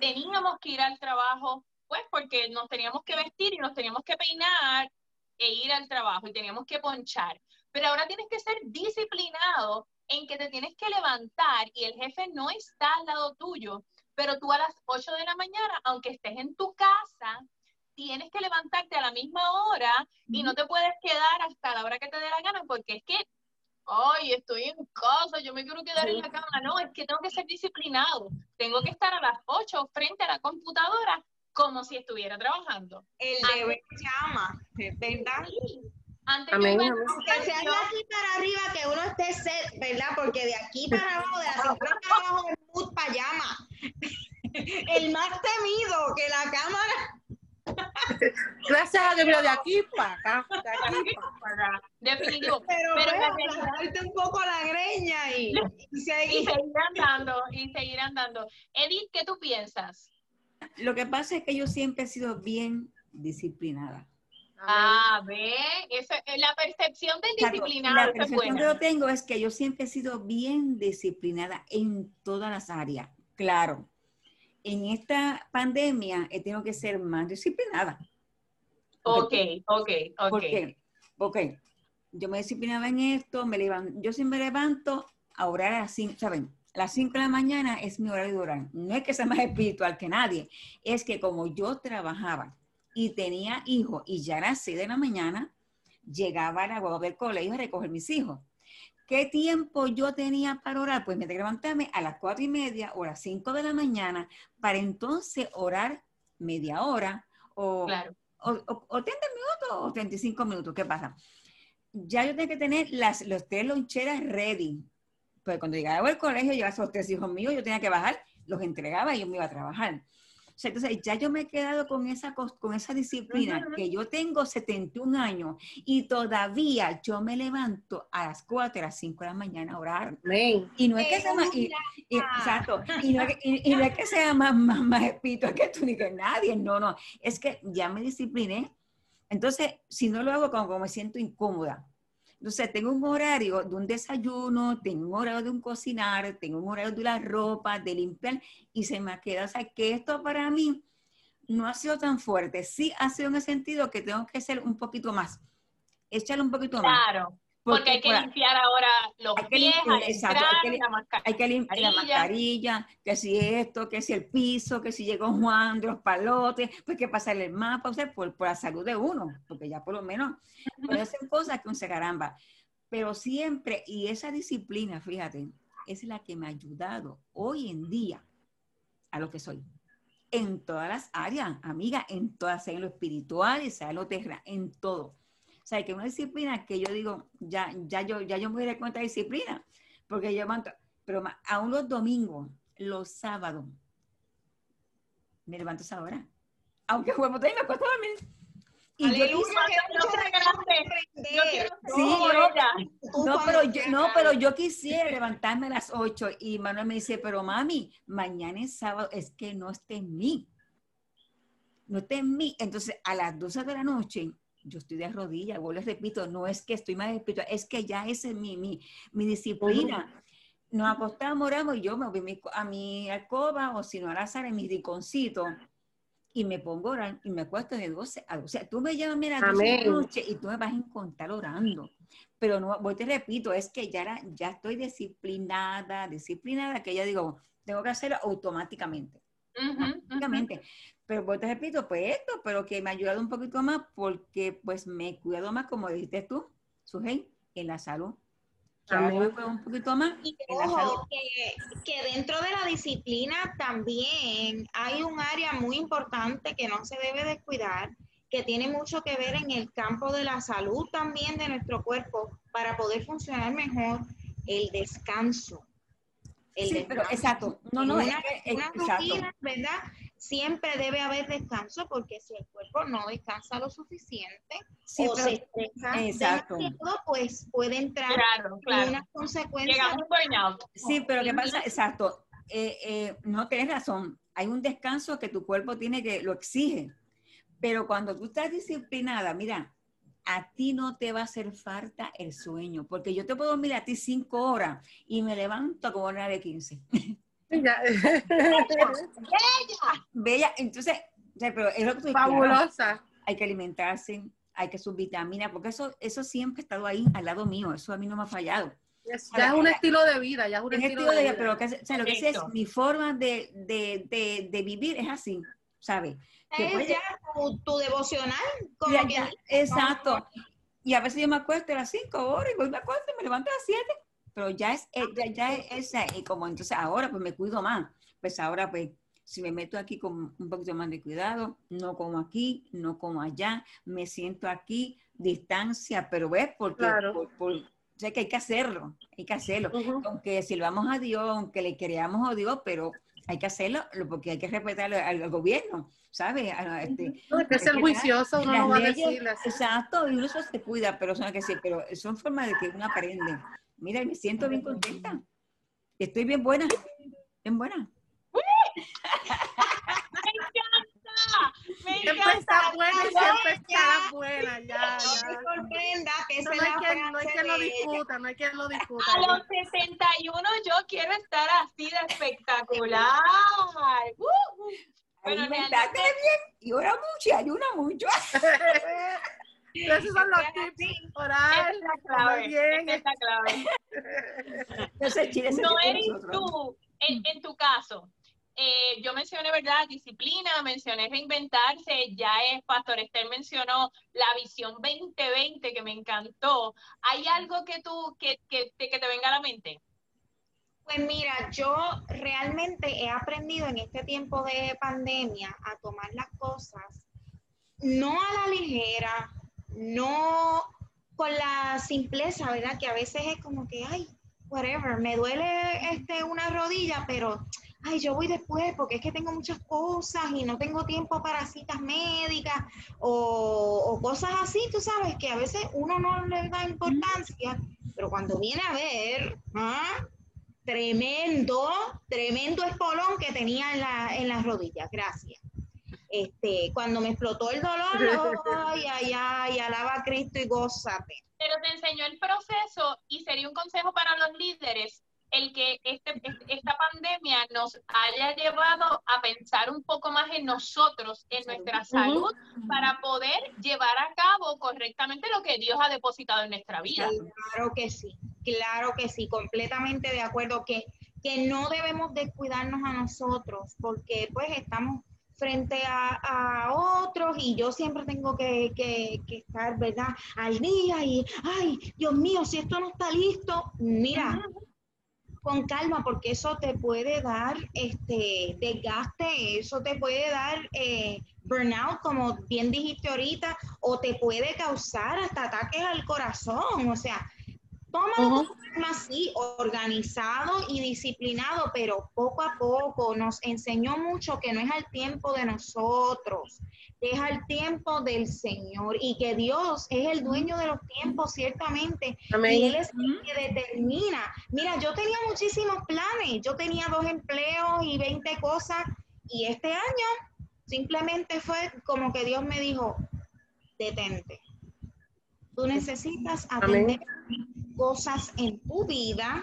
Teníamos que ir al trabajo, pues porque nos teníamos que vestir y nos teníamos que peinar e ir al trabajo y teníamos que ponchar. Pero ahora tienes que ser disciplinado en que te tienes que levantar y el jefe no está al lado tuyo, pero tú a las 8 de la mañana, aunque estés en tu casa, tienes que levantarte a la misma hora y no te puedes quedar hasta la hora que te dé la gana porque es que, ay, estoy en casa, yo me quiero quedar en la cama. No, es que tengo que ser disciplinado. Tengo que estar a las 8 frente a la computadora como si estuviera trabajando. El deber llama, ¿verdad? Antes Amén, yo aunque sea de aquí para arriba, que uno esté set, ¿verdad? Porque de aquí para abajo, de la cintura para abajo, llama. El más temido que la cámara. Gracias a Dios, de aquí para acá, de aquí para acá. Definitivo. Pero, pero un poco la greña y, y, seguir. y seguir andando, y seguir andando. Edith, ¿qué tú piensas? Lo que pasa es que yo siempre he sido bien disciplinada. Ah, ve, eso, eh, la percepción del Exacto. disciplinado, La es percepción que yo tengo es que yo siempre he sido bien disciplinada en todas las áreas. Claro, en esta pandemia he tenido que ser más disciplinada. Ok, ok, ok. ¿Por qué? Porque yo me disciplinaba en esto, me levanto, yo sí me levanto a orar a las 5, ¿saben? Las 5 de la mañana es mi horario de orar. No es que sea más espiritual que nadie, es que como yo trabajaba y tenía hijos y ya a las 6 de la mañana llegaba a la guagua del colegio a recoger mis hijos. ¿Qué tiempo yo tenía para orar? Pues me levantarme a las 4 y media o a las 5 de la mañana para entonces orar media hora o Claro. o, o- o 30 minutos o 35 minutos. ¿Qué pasa? Ya yo tenía que tener las, los tres loncheras ready. Pues cuando llegaba al colegio, llevaba esos tres hijos míos, yo tenía que bajar, los entregaba y yo me iba a trabajar. Sea, entonces ya yo me he quedado con esa, con esa disciplina, que yo tengo 71 años y todavía yo me levanto a las 4, a las 5 de la mañana a orar. Y no es que sea más, y- y- exacto, y no, es que- y- y no es que sea más, más, más espiritual que tú ni que nadie, no, no, es que ya me discipliné. Entonces, si no lo hago, como, como me siento incómoda. Entonces, tengo un horario de un desayuno, tengo un horario de un cocinar, tengo un horario de la ropa, de limpiar, y se me queda, o sea, que esto para mí no ha sido tan fuerte. Sí ha sido en el sentido que tengo que ser un poquito más, echarle un poquito más. Claro, porque hay que limpiar ahora los Hay que pies, limpiar, al exacto, entrar, hay que la mascarilla. hay que limpiar la Mascarilla. que si esto, que si el piso, que si llegó Juan de los palotes, pues que pasarle el mapa, o sea, por, por la salud de uno, porque ya por lo menos puede hacer cosas que uno se caramba. Pero siempre, y esa disciplina, fíjate, es la que me ha ayudado hoy en día a lo que soy. En todas las áreas, amiga, en todas, sea en lo espiritual, sea en lo terrenal, en todo. O sea, que una disciplina que yo digo, ya, ya yo, ya yo me di cuenta de disciplina, porque yo levanto, pero aún los domingos, los sábados, me levanto a esa hora. Aunque juego me acuesto a dormir. Y yo Aleluya, no. Yo pero yo, no, pero yo quisiera levantarme a las 8 y Manuel me dice, pero mami, mañana es sábado, es que no esté en mí. No esté en mí. Entonces, a las 12 de la noche, yo estoy de rodillas, vuelvo y repito, no es que estoy más espiritual, es que ya esa es mi, mi, mi disciplina. Nos acostamos, oramos y yo me voy a mi, a alcoba o si no a la sala en mi rinconcito y me pongo a orar y me acuesto de 12 a 12. O sea, tú me llamas a las 12 de la noche y tú me vas a encontrar orando. Pero no, voy te repito, es que ya, era- ya estoy disciplinada, disciplinada, que ya digo, tengo que hacerlo automáticamente Ujú, ujú. prácticamente. Pero pues te repito, pues esto, pero que me ha ayudado un poquito más porque pues me he cuidado más, como dijiste tú, Sujei, en la salud. Amén. un poquito más Y en la salud. ojo, que, que dentro de la disciplina también hay un área muy importante que no se debe descuidar, que tiene mucho que ver en el campo de la salud también de nuestro cuerpo para poder funcionar mejor, el descanso. El Sí, pero descanso. exacto. No, no, es es- una exacto. rutina, ¿verdad? Siempre debe haber descanso porque si el cuerpo no descansa lo suficiente Sí, o se estresa demasiado, pues puede entrar Claro, en claro. unas consecuencias Llegamos a un burnout. Sí, pero ¿qué pasa? Exacto. Eh, eh, no tienes razón. Hay un descanso que tu cuerpo tiene que lo exige. Pero cuando tú estás disciplinada, mira, a ti no te va a hacer falta el sueño, porque yo te puedo dormir a ti cinco horas y me levanto como una de 15. Bella, entonces, o sea, pero es lo que tú claro, Fabulosa. hay que alimentarse, hay que sus vitaminas, porque eso, eso siempre ha estado ahí al lado mío, eso a mí no me ha fallado. Es- ya es un estilo de vida, ya es un Es estilo, estilo de vida, vida. pero que, o sea, lo que sé es mi forma de, de, de, de vivir es así, ¿sabes? Es puede- ya tu, tu devocional, como Ya, que ya, exacto. Y a veces yo me acuesto a las 5 horas y voy me acuesto y me levanto a las 7. Pero ya es, eh, ya, ya es esa, y como entonces ahora pues me cuido más. Pues ahora pues si me meto aquí con un poquito más de cuidado, no como aquí, no como allá, me siento aquí, distancia, pero ves, porque Claro. por, por- o sea que hay que hacerlo, hay que hacerlo. Ujú. Aunque silbamos a Dios, aunque le creamos a Dios, pero hay que hacerlo lo- porque hay que respetar al, al gobierno, ¿sabes? A- este, No, hay que ser juicioso, uno no va a leyes, así. Exacto, y uno se cuida, pero son que sí, pero son formas de que uno aprende. Mira, me siento bien contenta. Estoy bien buena, bien buena. ¡Me encanta! Me Siempre encanta. está buena y siempre Ya. estará buena, ya, No me ya. sorprenda que no hay quien, no hay frase quien lo discuta, no hay quien lo discuta. A los 61 yo quiero estar así de espectacular. Uh, Bueno, Alimentaste realmente- bien y ora mucho y ayuna mucho. Esos son los tips. es Orar, clave. bien. esa es la clave. No eres tú, en, en tu caso. eh, yo mencioné, ¿verdad? Disciplina, mencioné reinventarse, ya es, Pastor Esther mencionó la visión 2020 que me encantó. ¿Hay algo que tú, que, que, te- que te venga a la mente? Pues mira, yo realmente he aprendido en este tiempo de pandemia a tomar las cosas no a la ligera, no con la simpleza, ¿verdad? Que a veces es como que, ay, whatever, me duele este, una rodilla, pero, ay, yo voy después porque es que tengo muchas cosas y no tengo tiempo para citas médicas o, cosas así, tú sabes, que a veces uno no le da importancia, pero cuando viene a ver, ¿ah? tremendo, tremendo espolón que tenía en la, en las rodillas, gracias. Este, cuando me explotó el dolor, ay, ay, ay, alaba a Cristo y gózate. Pero te enseñó el proceso y sería un consejo para los líderes el que este, este- esta pandemia nos haya llevado a pensar un poco más en nosotros, en nuestra salud, para poder llevar a cabo correctamente lo que Dios ha depositado en nuestra vida. Claro que sí, claro que sí, completamente de acuerdo que, que no debemos descuidarnos a nosotros porque pues estamos frente a, a otros y yo siempre tengo que, que- que estar, ¿verdad? Al día y, ay, Dios mío, si esto no está listo, mira, con calma porque eso te puede dar este desgaste, eso te puede dar eh, burnout, como bien dijiste ahorita, o te puede causar hasta ataques al corazón. O sea, tómalo con calma así, organizado y disciplinado, pero poco a poco nos enseñó mucho que no es al tiempo de nosotros, es al tiempo del Señor y que Dios es el dueño de los tiempos, ciertamente. Y Amén. Él es el que determina. Mira, yo tenía muchísimos planes. Yo tenía dos empleos y 20 cosas. Y este año simplemente fue como que Dios me dijo, detente. Tú necesitas atender cosas en tu vida,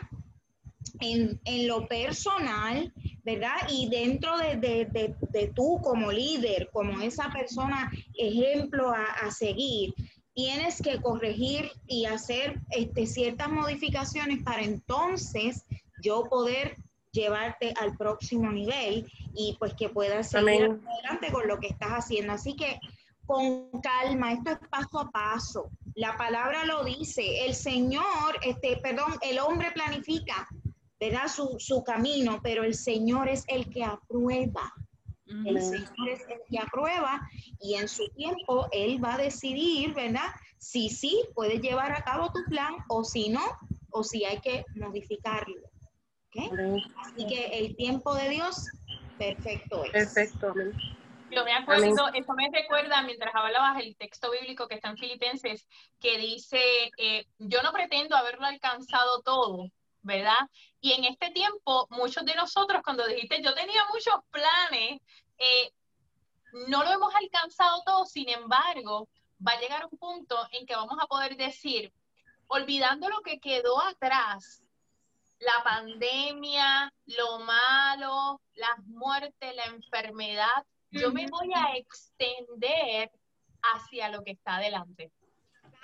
en, en lo personal, ¿verdad? Y dentro de, de, de, de tú como líder, como esa persona ejemplo a, a seguir, tienes que corregir y hacer este, ciertas modificaciones para entonces yo poder llevarte al próximo nivel y pues que puedas seguir Amén. adelante con lo que estás haciendo. Así que con calma, esto es paso a paso. La palabra lo dice, el Señor, este, perdón, el hombre planifica, ¿verdad? Su, su camino, pero el Señor es el que aprueba. El Señor es el que aprueba y en su tiempo Él va a decidir, ¿verdad? Si sí puedes llevar a cabo tu plan o si no, o si hay que modificarlo. ¿ok? Así que el tiempo de Dios, perfecto es. Perfecto. Yo me acuerdo, eso me recuerda mientras hablabas el texto bíblico que está en Filipenses, que dice, eh, yo no pretendo haberlo alcanzado todo, ¿verdad? Y en este tiempo, muchos de nosotros, cuando dijiste, yo tenía muchos planes, eh, no lo hemos alcanzado todo, sin embargo, va a llegar un punto en que vamos a poder decir, olvidando lo que quedó atrás, la pandemia, lo malo, las muertes, la enfermedad, yo me voy a extender hacia lo que está adelante.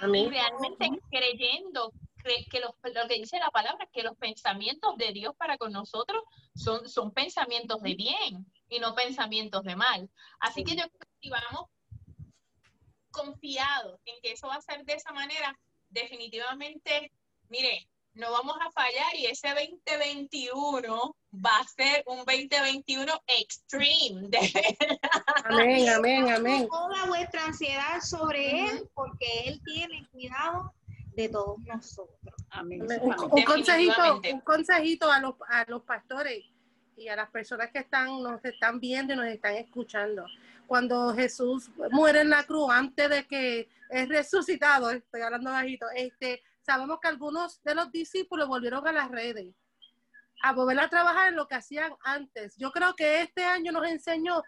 Y realmente creyendo que, que los- lo que dice la palabra, que los pensamientos de Dios para con nosotros son, son pensamientos de bien y no pensamientos de mal. Así que yo creo que si vamos confiados en que eso va a ser de esa manera, definitivamente, mire, no vamos a fallar y ese 2021 va a ser un 2021 extreme, de Amén, amén, amén. Toda vuestra ansiedad sobre Él, porque Él tiene cuidado de todos nosotros. Amén. Un, un consejito, un consejito a los, a los pastores y a las personas que están, nos están viendo y nos están escuchando. Cuando Jesús muere en la cruz, antes de que es resucitado, estoy hablando bajito, este, sabemos que algunos de los discípulos volvieron a las redes a volver a trabajar en lo que hacían antes. Yo creo que este año nos enseñó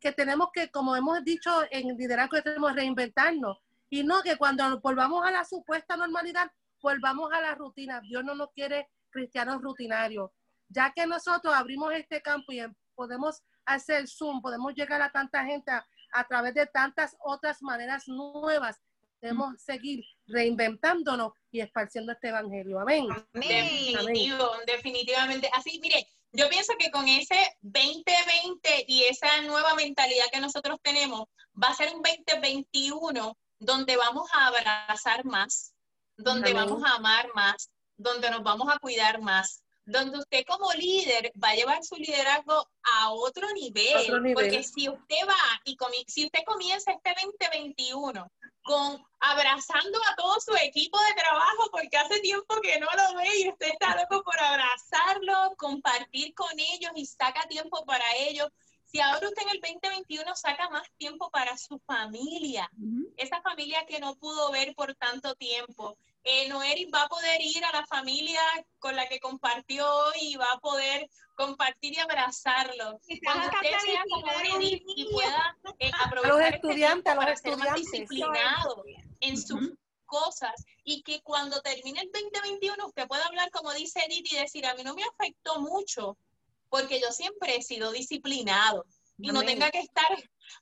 que tenemos que, como hemos dicho en liderazgo, que reinventarnos. Y no que cuando volvamos a la supuesta normalidad, volvamos a la rutina. Dios no nos quiere cristianos rutinarios. Ya que nosotros abrimos este campo y podemos hacer Zoom, podemos llegar a tanta gente a través de tantas otras maneras nuevas, debemos seguir reinventándonos y esparciendo este evangelio. Amén. Definitivo, definitivamente. Así, mire, yo pienso que con ese 2020 y esa nueva mentalidad que nosotros tenemos, va a ser un 2021 donde vamos a abrazar más, donde vamos a amar más, donde nos vamos a cuidar más, donde usted como líder va a llevar su liderazgo a otro nivel, porque si usted va y si usted comienza este 2021 con abrazando a todo su equipo de trabajo, porque hace tiempo que no lo ve y usted está loco por abrazarlo, compartir con ellos y saca tiempo para ellos. Si ahora usted en el 2021 saca más tiempo para su familia, esa familia que no pudo ver por tanto tiempo, eh, Noeris va a poder ir a la familia con la que compartió y va a poder compartir y abrazarlo. Cuando usted sea como y pueda eh, aprovechar los este estudiantes, para los ser más disciplinado en sus cosas y que cuando termine el 2021 usted pueda hablar como dice Edith y decir, a mí no me afectó mucho porque yo siempre he sido disciplinado y no tenga que estar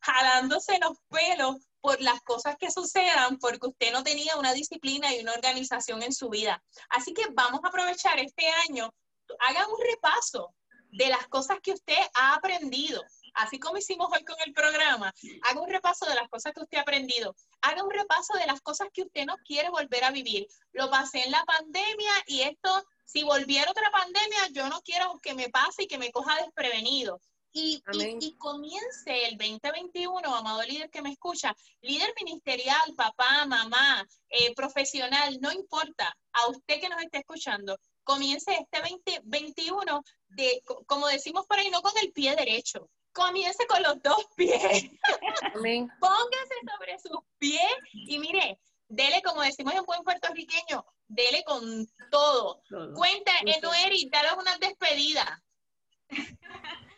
jalándose los pelos por las cosas que sucedan porque usted no tenía una disciplina y una organización en su vida. Así que vamos a aprovechar este año, haga un repaso de las cosas que usted ha aprendido. Así como hicimos hoy con el programa, haga un repaso de las cosas que usted ha aprendido. Haga un repaso de las cosas que usted no quiere volver a vivir. Lo pasé en la pandemia y esto, si volviera otra pandemia, yo no quiero que me pase y que me coja desprevenido. Y, y, comience el 2021, amado líder que me escucha, líder ministerial, papá, mamá, eh, profesional, no importa, a usted que nos esté escuchando, comience este 2021 de, como decimos por ahí, no con el pie derecho, comience con los dos pies. Póngase sobre sus pies y mire, dele, como decimos en buen puertorriqueño, dele con todo. Cuenta, Enoeri, daros una despedida.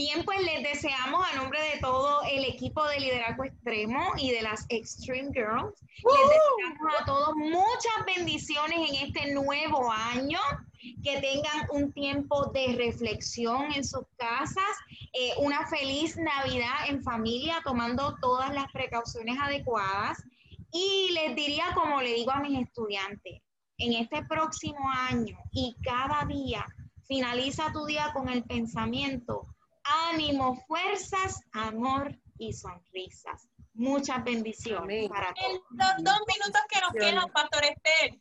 Bien, pues les deseamos a nombre de todo el equipo de liderazgo extremo y de las Extreme Girls, les deseamos a todos muchas bendiciones en este nuevo año, que tengan un tiempo de reflexión en sus casas, eh, una feliz Navidad en familia, tomando todas las precauciones adecuadas. Y les diría, como le digo a mis estudiantes, en este próximo año y cada día, finaliza tu día con el pensamiento ánimo, fuerzas, amor y sonrisas. Muchas bendiciones para todos. En los dos minutos que nos quedan, Pastor Esther.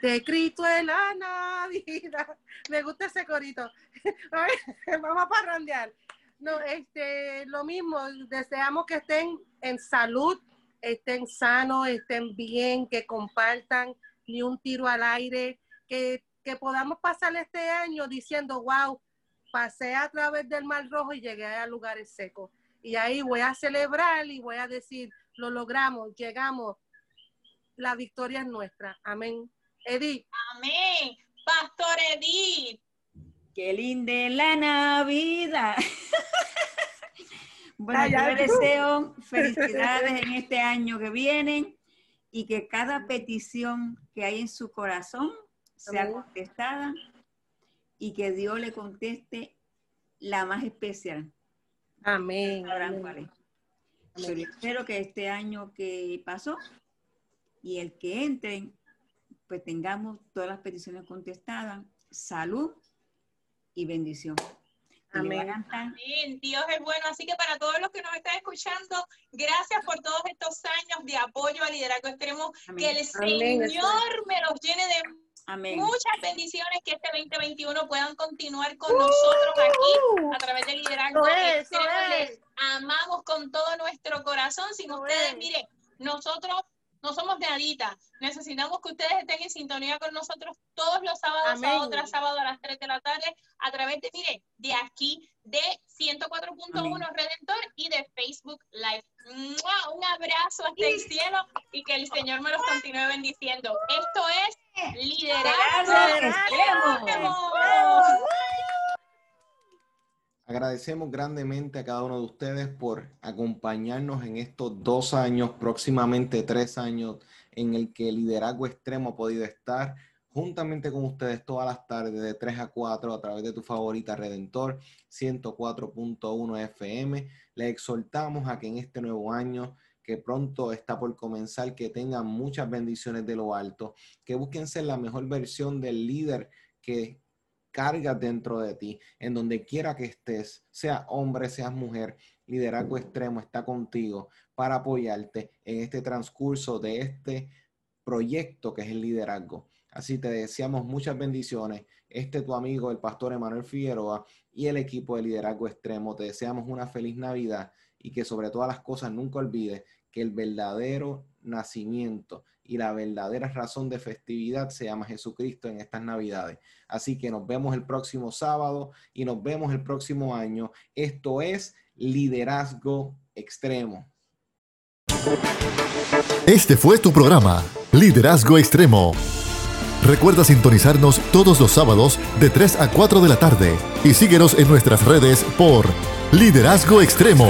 Te escrito en la Navidad. Me gusta ese corito. Vamos a parrandear. No, este, lo mismo, deseamos que estén en salud, estén sanos, estén bien, que compartan ni un tiro al aire, que, que podamos pasar este año diciendo, wow, pasé a través del Mar Rojo y llegué a lugares secos. Y ahí voy a celebrar y voy a decir, lo logramos, llegamos, la victoria es nuestra. Amén. Edith. Amén. Pastor Edith. Qué linda la Navidad. bueno, yo les deseo felicidades en este año que viene y que cada petición que hay en su corazón sea contestada y que Dios le conteste la más especial. Amén. Pero espero que este año que pasó y el que entre, pues tengamos todas las peticiones contestadas, salud y bendición. Amén. Amén. Dios es bueno. Así que para todos los que nos están escuchando, gracias por todos estos años de apoyo al liderazgo extremo. Que el Señor me los llene de Muchas bendiciones que este 2021 puedan continuar con nosotros aquí a través del liderazgo. Les amamos con todo nuestro corazón. Sin ustedes, mire, nosotros no somos naditas. Necesitamos que ustedes estén en sintonía con nosotros todos los sábados, sábado tras sábado a las 3 de la tarde, a través de, mire, de aquí, de 104.1 Redentor y de Facebook Live. Un abrazo hasta el cielo y que el Señor me los continúe bendiciendo. Esto es Liderazgo Extremo. Agradecemos grandemente a cada uno de ustedes por acompañarnos en estos dos años, próximamente tres años, en el que el liderazgo extremo ha podido estar juntamente con ustedes todas las tardes de 3 a 4 a través de tu favorita Redentor 104.1 FM. Le exhortamos a que en este nuevo año que pronto está por comenzar, que tengan muchas bendiciones de lo alto, que busquen ser la mejor versión del líder que cargas dentro de ti, en donde quiera que estés, sea hombre, seas mujer, liderazgo extremo está contigo para apoyarte en este transcurso de este proyecto que es el liderazgo. Así te deseamos muchas bendiciones. Este tu amigo, el pastor Emanuel Figueroa y el equipo de liderazgo extremo. Te deseamos una feliz Navidad y que sobre todas las cosas nunca olvides que el verdadero nacimiento y la verdadera razón de festividad se llama Jesucristo en estas Navidades. Así que nos vemos el próximo sábado y nos vemos el próximo año. Esto es Liderazgo Extremo. Este fue tu programa, Liderazgo Extremo Recuerda sintonizarnos todos los sábados de 3 a 4 de la tarde y síguenos en nuestras redes por Liderazgo Extremo.